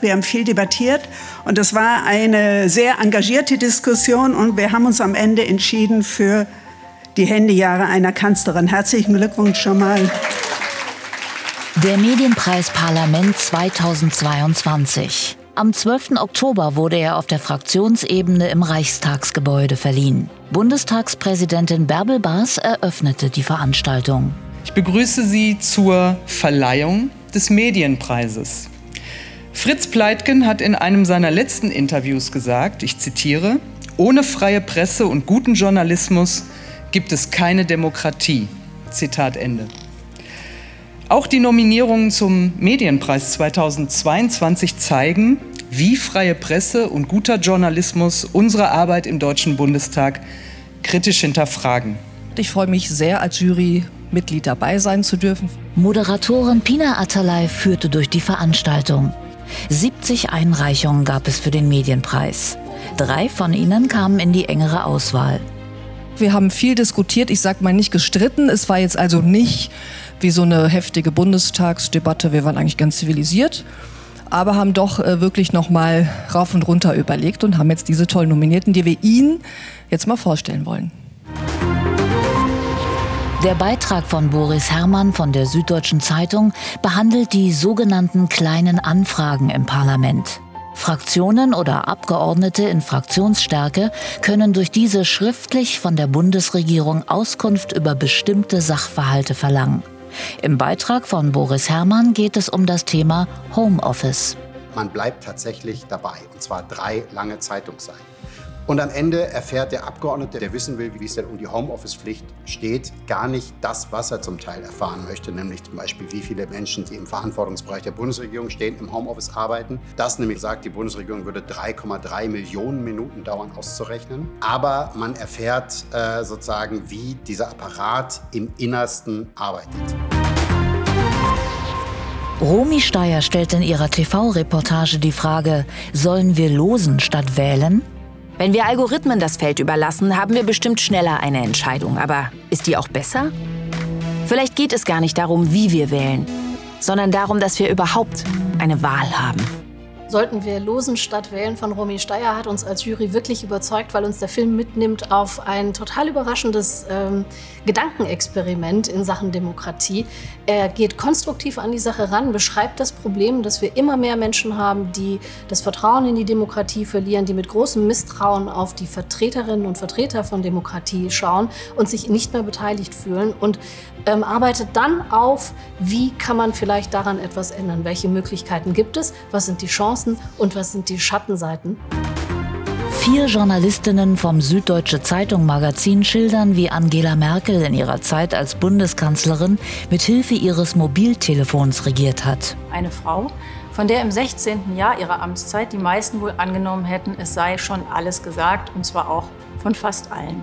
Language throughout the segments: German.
Wir haben viel debattiert und es war eine sehr engagierte Diskussion und wir haben uns am Ende entschieden für die Handyjahre einer Kanzlerin. Herzlichen Glückwunsch schon mal. Der Medienpreis Parlament 2022. Am 12. Oktober wurde er auf der Fraktionsebene im Reichstagsgebäude verliehen. Bundestagspräsidentin Bärbel Baas eröffnete die Veranstaltung. Ich begrüße Sie zur Verleihung des Medienpreises. Fritz Pleitgen hat in einem seiner letzten Interviews gesagt, ich zitiere, ohne freie Presse und guten Journalismus gibt es keine Demokratie. Zitat Ende. Auch die Nominierungen zum Medienpreis 2022 zeigen, wie freie Presse und guter Journalismus unsere Arbeit im Deutschen Bundestag kritisch hinterfragen. Ich freue mich sehr, als Jurymitglied dabei sein zu dürfen. Moderatorin Pina Atalay führte durch die Veranstaltung. 70 Einreichungen gab es für den Medienpreis. Drei von ihnen kamen in die engere Auswahl. Wir haben viel diskutiert, ich sage mal nicht gestritten. Es war jetzt also nicht wie so eine heftige Bundestagsdebatte. Wir waren eigentlich ganz zivilisiert, aber haben doch äh, wirklich noch mal rauf und runter überlegt und haben jetzt diese tollen Nominierten, die wir Ihnen jetzt mal vorstellen wollen. Der Beitrag von Boris Herrmann von der Süddeutschen Zeitung behandelt die sogenannten kleinen Anfragen im Parlament. Fraktionen oder Abgeordnete in Fraktionsstärke können durch diese schriftlich von der Bundesregierung Auskunft über bestimmte Sachverhalte verlangen. Im Beitrag von Boris Herrmann geht es um das Thema Homeoffice. Man bleibt tatsächlich dabei, und zwar drei lange Zeitungsseiten. Und am Ende erfährt der Abgeordnete, der wissen will, wie es denn um die Homeoffice-Pflicht steht, gar nicht das, was er zum Teil erfahren möchte, nämlich zum Beispiel, wie viele Menschen, die im Verantwortungsbereich der Bundesregierung stehen, im Homeoffice arbeiten. Das nämlich sagt, die Bundesregierung würde 3,3 Millionen Minuten dauern auszurechnen. Aber man erfährt äh, sozusagen, wie dieser Apparat im Innersten arbeitet. Romy Steyer stellt in ihrer TV-Reportage die Frage, sollen wir losen statt wählen? Wenn wir Algorithmen das Feld überlassen, haben wir bestimmt schneller eine Entscheidung. Aber ist die auch besser? Vielleicht geht es gar nicht darum, wie wir wählen, sondern darum, dass wir überhaupt eine Wahl haben. Sollten wir losen statt wählen von Romy Steyer hat uns als Jury wirklich überzeugt, weil uns der Film mitnimmt auf ein total überraschendes ähm, Gedankenexperiment in Sachen Demokratie. Er geht konstruktiv an die Sache ran, beschreibt das Problem, dass wir immer mehr Menschen haben, die das Vertrauen in die Demokratie verlieren, die mit großem Misstrauen auf die Vertreterinnen und Vertreter von Demokratie schauen und sich nicht mehr beteiligt fühlen und ähm, arbeitet dann auf, wie kann man vielleicht daran etwas ändern, welche Möglichkeiten gibt es, was sind die Chancen und was sind die Schattenseiten. Vier Journalistinnen vom Süddeutsche Zeitung Magazin schildern, wie Angela Merkel in ihrer Zeit als Bundeskanzlerin mit Hilfe ihres Mobiltelefons regiert hat. Eine Frau, von der im 16. Jahr ihrer Amtszeit die meisten wohl angenommen hätten, es sei schon alles gesagt, und zwar auch von fast allen.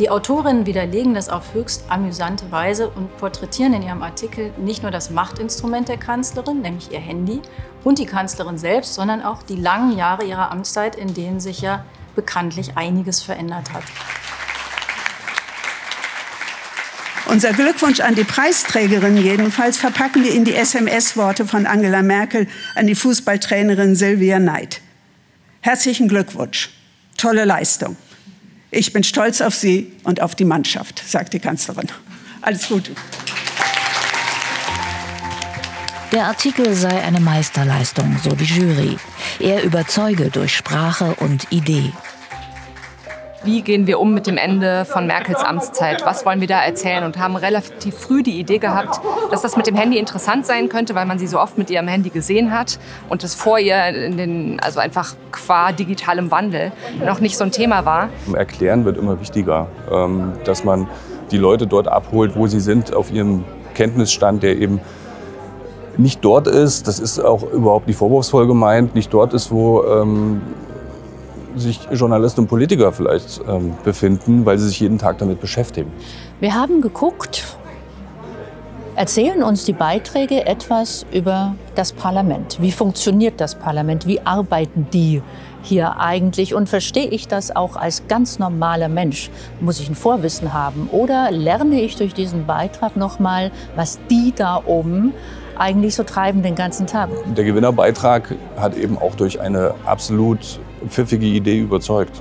Die Autorinnen widerlegen das auf höchst amüsante Weise und porträtieren in ihrem Artikel nicht nur das Machtinstrument der Kanzlerin, nämlich ihr Handy, und die Kanzlerin selbst, sondern auch die langen Jahre ihrer Amtszeit, in denen sich ja bekanntlich einiges verändert hat. Unser Glückwunsch an die Preisträgerin jedenfalls verpacken wir in die SMS-Worte von Angela Merkel an die Fußballtrainerin Silvia Neid. Herzlichen Glückwunsch. Tolle Leistung. Ich bin stolz auf Sie und auf die Mannschaft, sagt die Kanzlerin. Alles Gute. Der Artikel sei eine Meisterleistung, so die Jury. Er überzeuge durch Sprache und Idee. Wie gehen wir um mit dem Ende von Merkels Amtszeit? Was wollen wir da erzählen? Und haben relativ früh die Idee gehabt, dass das mit dem Handy interessant sein könnte, weil man sie so oft mit ihrem Handy gesehen hat und es vor ihr in den, also einfach qua digitalem Wandel noch nicht so ein Thema war. Erklären wird immer wichtiger, ähm, dass man die Leute dort abholt, wo sie sind, auf ihrem Kenntnisstand, der eben nicht dort ist, das ist auch überhaupt nicht vorwurfsvoll gemeint, nicht dort ist, wo ähm, sich Journalisten und Politiker vielleicht ähm, befinden, weil sie sich jeden Tag damit beschäftigen. Wir haben geguckt, erzählen uns die Beiträge etwas über das Parlament. Wie funktioniert das Parlament? Wie arbeiten die hier eigentlich? Und verstehe ich das auch als ganz normaler Mensch? Muss ich ein Vorwissen haben? Oder lerne ich durch diesen Beitrag nochmal, was die da oben eigentlich so treiben den ganzen Tag? Der Gewinnerbeitrag hat eben auch durch eine absolut pfiffige Idee überzeugt.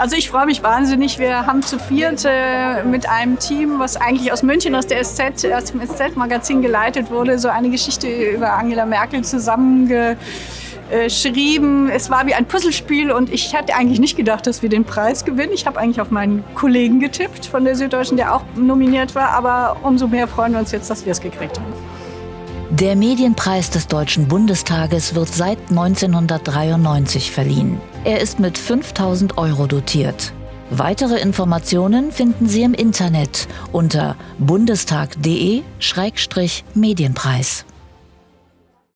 Also ich freue mich wahnsinnig. Wir haben zu viert äh, mit einem Team, was eigentlich aus München, aus der SZ, aus dem SZ-Magazin geleitet wurde, so eine Geschichte über Angela Merkel zusammengeschrieben. Es war wie ein Puzzlespiel und ich hatte eigentlich nicht gedacht, dass wir den Preis gewinnen. Ich habe eigentlich auf meinen Kollegen getippt von der Süddeutschen, der auch nominiert war. Aber umso mehr freuen wir uns jetzt, dass wir es gekriegt haben. Der Medienpreis des Deutschen Bundestages wird seit 1993 verliehen. Er ist mit 5000 Euro dotiert. Weitere Informationen finden Sie im Internet unter bundestag.de-medienpreis.